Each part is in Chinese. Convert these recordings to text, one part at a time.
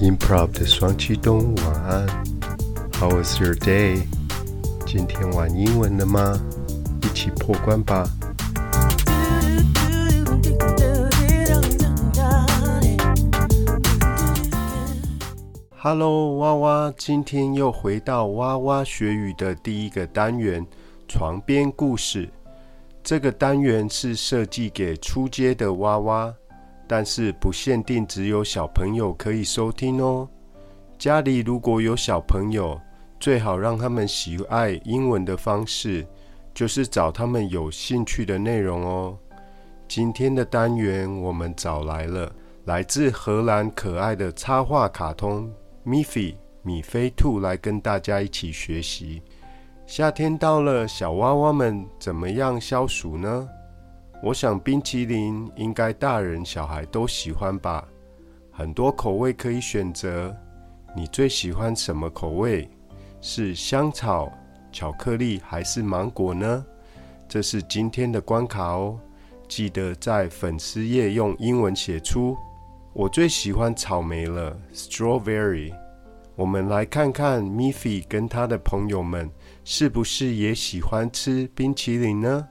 Improv 的双栖动物晚安，How was your day？今天玩英文了吗？一起破关吧！Hello，娃娃，今天又回到娃娃学语的第一个单元——床边故事。这个单元是设计给初阶的娃娃。但是不限定只有小朋友可以收听哦。家里如果有小朋友，最好让他们喜爱英文的方式，就是找他们有兴趣的内容哦。今天的单元我们找来了来自荷兰可爱的插画卡通 Miffy 米菲兔来跟大家一起学习。夏天到了，小娃娃们怎么样消暑呢？我想冰淇淋应该大人小孩都喜欢吧，很多口味可以选择。你最喜欢什么口味？是香草、巧克力还是芒果呢？这是今天的关卡哦，记得在粉丝页用英文写出。我最喜欢草莓了，strawberry。我们来看看 Miffy 跟他的朋友们是不是也喜欢吃冰淇淋呢？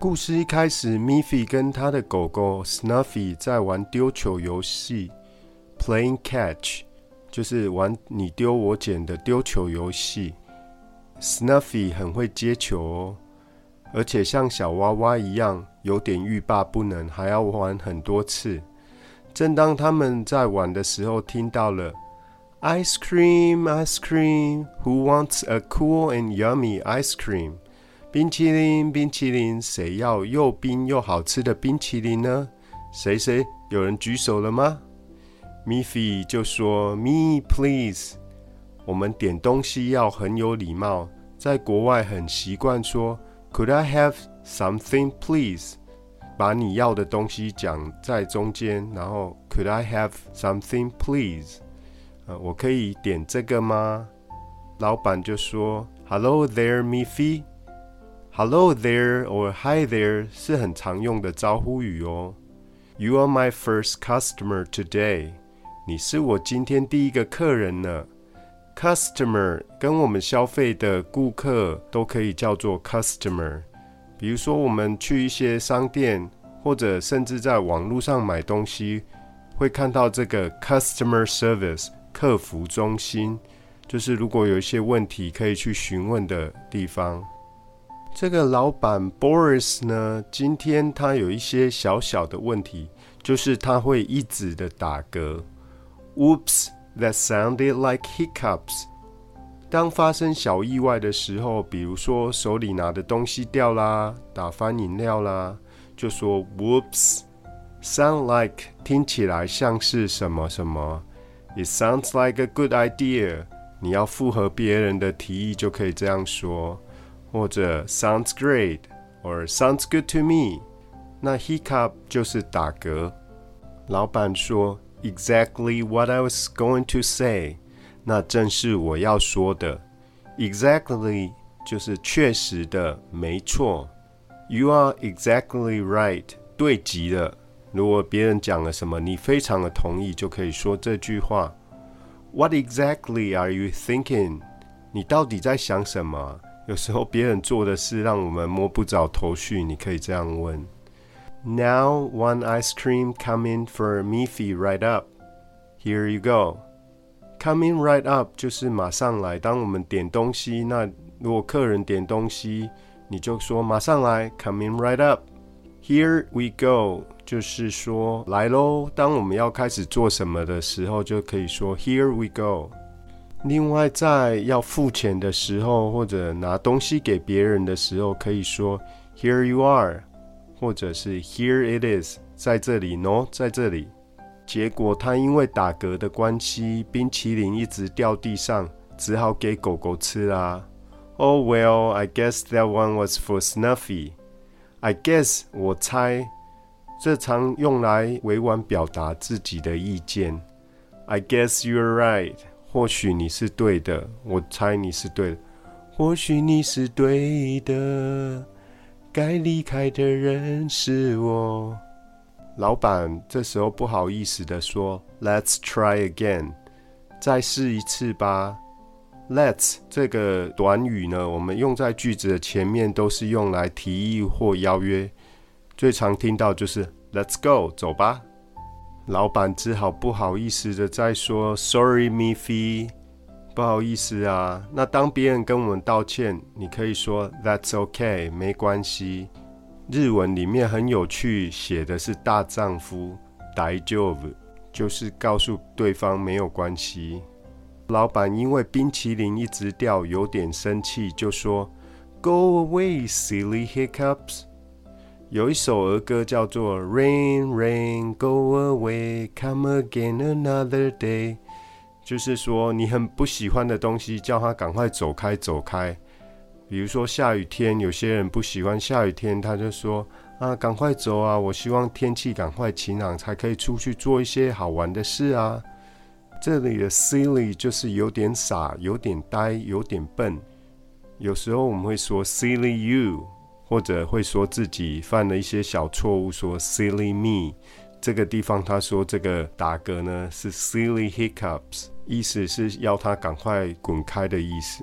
故事一开始，Miffy 跟他的狗狗 Snuffy 在玩丢球游戏，Playing Catch，就是玩你丢我捡的丢球游戏。Snuffy 很会接球哦，而且像小娃娃一样，有点欲罢不能，还要玩很多次。正当他们在玩的时候，听到了 Ice cream, ice cream, Who wants a cool and yummy ice cream？冰淇淋，冰淇淋，谁要又冰又好吃的冰淇淋呢？谁谁有人举手了吗？Miffy 就说：“Me, please。”我们点东西要很有礼貌，在国外很习惯说：“Could I have something, please？” 把你要的东西讲在中间，然后 “Could I have something, please？” 呃，我可以点这个吗？老板就说：“Hello there, Miffy。” Hello there or Hi there 是很常用的招呼语哦。You are my first customer today。你是我今天第一个客人呢。Customer 跟我们消费的顾客都可以叫做 customer。比如说，我们去一些商店，或者甚至在网络上买东西，会看到这个 customer service 客服中心，就是如果有一些问题可以去询问的地方。这个老板 Boris 呢，今天他有一些小小的问题，就是他会一直的打嗝。Oops, that sounded like hiccups。当发生小意外的时候，比如说手里拿的东西掉啦，打翻饮料啦，就说 Whoops。Sound like 听起来像是什么什么。It sounds like a good idea。你要附和别人的提议，就可以这样说。或者 sounds great or sounds good to me，那 hiccup 就是打嗝。老板说 exactly what I was going to say，那正是我要说的。Exactly 就是确实的，没错。You are exactly right，对极了。如果别人讲了什么，你非常的同意，就可以说这句话。What exactly are you thinking？你到底在想什么？ 有时候别人做的事让我们摸不着头绪，你可以这样问：Now one ice cream coming for Miffy right up. Here you go. Coming right up 就是马上来。当我们点东西，那如果客人点东西，你就说马上来，Coming right up. Here we go 就是说来喽。当我们要开始做什么的时候，就可以说 Here we go。另外，在要付钱的时候，或者拿东西给别人的时候，可以说 "Here you are"，或者是 "Here it is"，在这里喏，在这里。结果他因为打嗝的关系，冰淇淋一直掉地上，只好给狗狗吃啦。Oh well, I guess that one was for Snuffy. I guess 我猜，这常用来委婉表达自己的意见。I guess you're right. 或许你是对的，我猜你是对的。或许你是对的，该离开的人是我。老板这时候不好意思的说：“Let's try again。”再试一次吧。Let's 这个短语呢，我们用在句子的前面，都是用来提议或邀约。最常听到就是 Let's go，走吧。老板只好不好意思的再说 Sorry, m i f y 不好意思啊。那当别人跟我们道歉，你可以说 That's OK，没关系。日文里面很有趣，写的是大丈夫 d a i j o b 就是告诉对方没有关系。老板因为冰淇淋一直掉，有点生气，就说：“Go away, silly hiccups。”有一首儿歌叫做 “Rain, rain, go away, come again another day”，就是说你很不喜欢的东西，叫他赶快走开，走开。比如说下雨天，有些人不喜欢下雨天，他就说：“啊，赶快走啊！我希望天气赶快晴朗，才可以出去做一些好玩的事啊。”这里的 silly 就是有点傻、有点呆、有点笨。有时候我们会说 silly you，或者会说自己犯了一些小错误，说 silly me。这个地方他说这个打嗝呢是 silly hiccups，意思是要他赶快滚开的意思。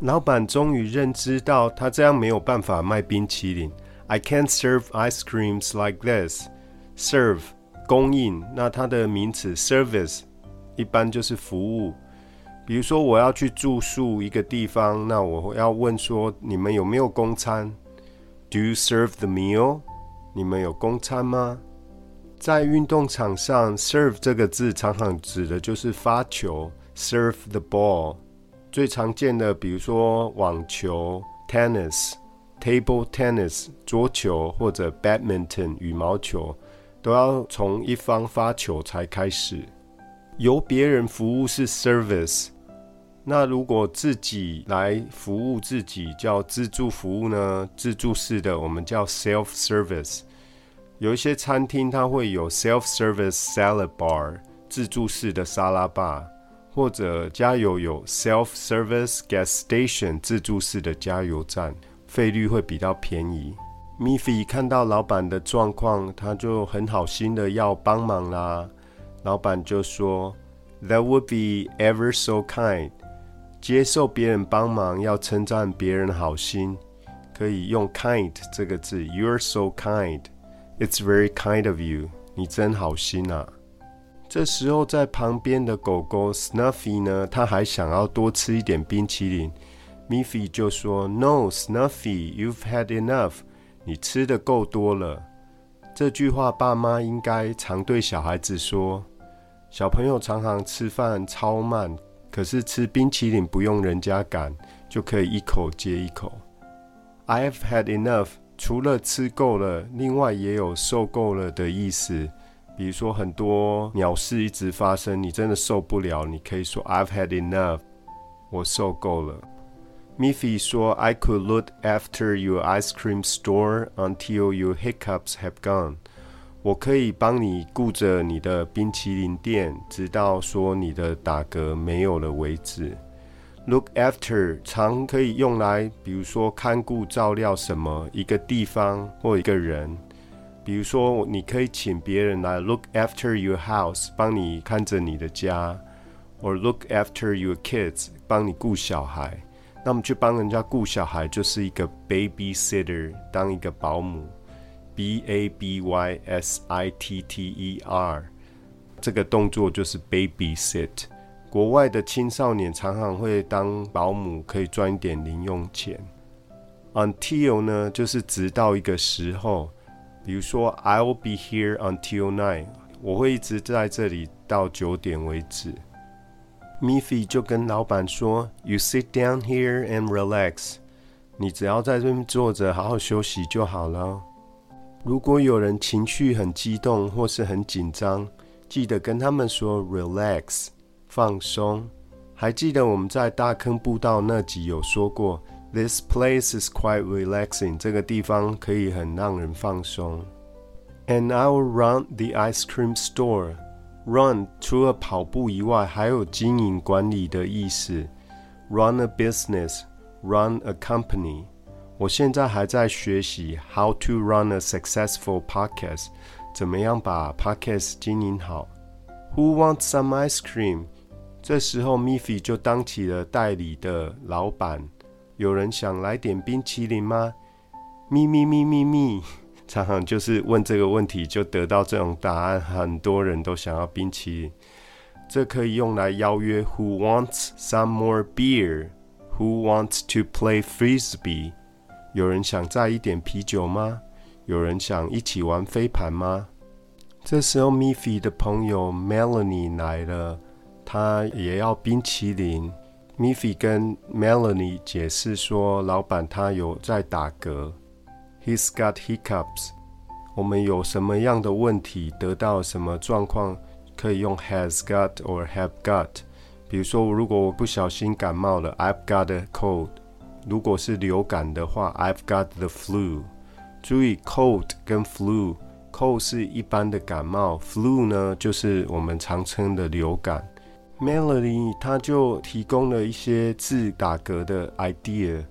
老板终于认知到他这样没有办法卖冰淇淋。I can't serve ice creams like this. Serve 供应，那它的名词 service。一般就是服务，比如说我要去住宿一个地方，那我要问说你们有没有公餐？Do you serve the meal？你们有公餐吗？在运动场上，serve 这个字常常指的就是发球，serve the ball。最常见的，比如说网球 （tennis）、table tennis（ 桌球）或者 badminton（ 羽毛球），都要从一方发球才开始。由别人服务是 service，那如果自己来服务自己叫自助服务呢？自助式的我们叫 self service。有一些餐厅它会有 self service salad bar，自助式的沙拉吧，或者加油有 self service gas station，自助式的加油站，费率会比较便宜。米菲看到老板的状况，他就很好心的要帮忙啦。老板就说：“That would be ever so kind。”接受别人帮忙，要称赞别人好心，可以用 “kind” 这个字。You're so kind. It's very kind of you. 你真好心啊！这时候，在旁边的狗狗 Snuffy 呢，它还想要多吃一点冰淇淋。Miffy 就说：“No, Snuffy, you've had enough. 你吃的够多了。”这句话，爸妈应该常对小孩子说。小朋友常常吃饭超慢，可是吃冰淇淋不用人家赶，就可以一口接一口。I've had enough，除了吃够了，另外也有受够了的意思。比如说很多鸟事一直发生，你真的受不了，你可以说 I've had enough，我受够了。Miffy 说 I could look after your ice cream store until your hiccups have gone。我可以帮你顾着你的冰淇淋店，直到说你的打嗝没有了为止。Look after 常可以用来，比如说看顾、照料什么一个地方或一个人。比如说，你可以请别人来 look after your house，帮你看着你的家；or look after your kids，帮你顾小孩。那么去帮人家顾小孩，就是一个 babysitter，当一个保姆。B a b y s i t t e r，这个动作就是 babysit。国外的青少年常常会当保姆，可以赚一点零用钱。Until 呢，就是直到一个时候，比如说 I'll be here until nine，我会一直在这里到九点为止。Miffy 就跟老板说：“You sit down here and relax，你只要在这边坐着，好好休息就好了。”如果有人情绪很激动或是很紧张，记得跟他们说 “relax”，放松。还记得我们在大坑步道那集有说过，“This place is quite relaxing”，这个地方可以很让人放松。And I'll run the ice cream store. Run 除了跑步以外，还有经营管理的意思。Run a business, run a company. 我现在还在学习 how to run a successful podcast，怎么样把 podcast 经营好。Who wants some ice cream？这时候，Miffy 就当起了代理的老板。有人想来点冰淇淋吗？咪咪咪咪咪，常常就是问这个问题，就得到这种答案。很多人都想要冰淇淋，这可以用来邀约。Who wants some more beer? Who wants to play frisbee? 有人想再一点啤酒吗？有人想一起玩飞盘吗？这时候，Miffy 的朋友 Melanie 来了，他也要冰淇淋。Miffy 跟 Melanie 解释说，老板他有在打嗝，He's got hiccups。我们有什么样的问题，得到什么状况，可以用 has got or have got。比如说，如果我不小心感冒了，I've got a cold。如果是流感的话，I've got the flu。注意，cold 跟 flu，cold 是一般的感冒，flu 呢就是我们常称的流感。Melody 他就提供了一些治打嗝的 idea。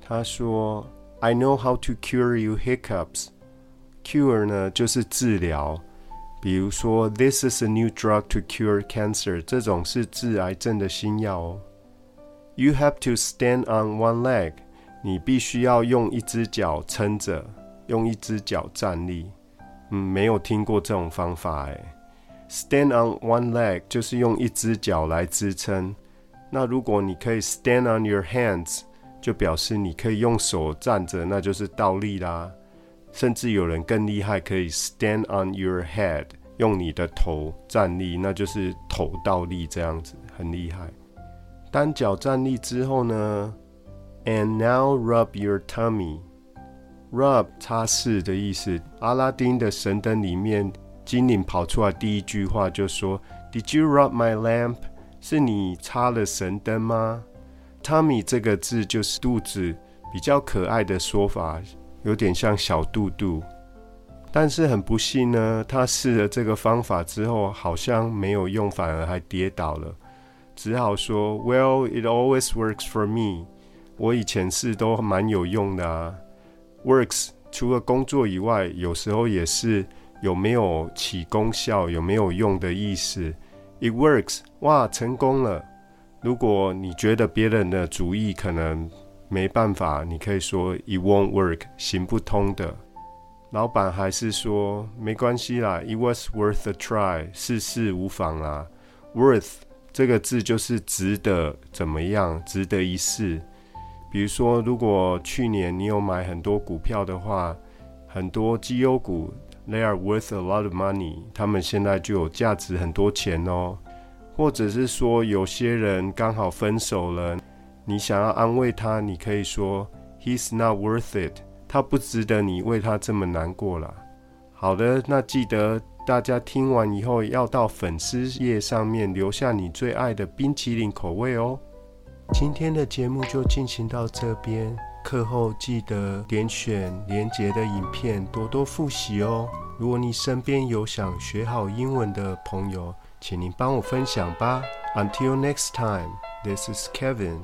他说：“I know how to cure you hiccups。Cure 呢就是治疗，比如说 This is a new drug to cure cancer，这种是治癌症的新药哦。 You have to stand on one leg，你必须要用一只脚撑着，用一只脚站立。嗯，没有听过这种方法哎。” Stand on one leg 就是用一只脚来支撑。那如果你可以 stand on your hands，就表示你可以用手站着，那就是倒立啦。甚至有人更厉害，可以 stand on your head，用你的头站立，那就是头倒立这样子，很厉害。单脚站立之后呢，and now rub your tummy，rub 擦拭的意思。阿拉丁的神灯里面。精灵跑出来，第一句话就说：“Did you rub my lamp？是你插了神灯吗？Tummy 这个字就是肚子，比较可爱的说法，有点像小肚肚。但是很不幸呢，他试了这个方法之后，好像没有用，反而还跌倒了，只好说：“Well, it always works for me。我以前试都蛮有用的啊。Works 除了工作以外，有时候也是。”有没有起功效？有没有用的意思？It works，哇，成功了。如果你觉得别人的主意可能没办法，你可以说 It won't work，行不通的。老板还是说没关系啦，It was worth a try，试试无妨啦。Worth 这个字就是值得怎么样，值得一试。比如说，如果去年你有买很多股票的话，很多绩优股。They are worth a lot of money。他们现在就有价值很多钱哦。或者是说，有些人刚好分手了，你想要安慰他，你可以说 He's not worth it。他不值得你为他这么难过了。好的，那记得大家听完以后要到粉丝页上面留下你最爱的冰淇淋口味哦。今天的节目就进行到这边。课后记得点选连结的影片，多多复习哦。如果你身边有想学好英文的朋友，请您帮我分享吧。Until next time, this is Kevin.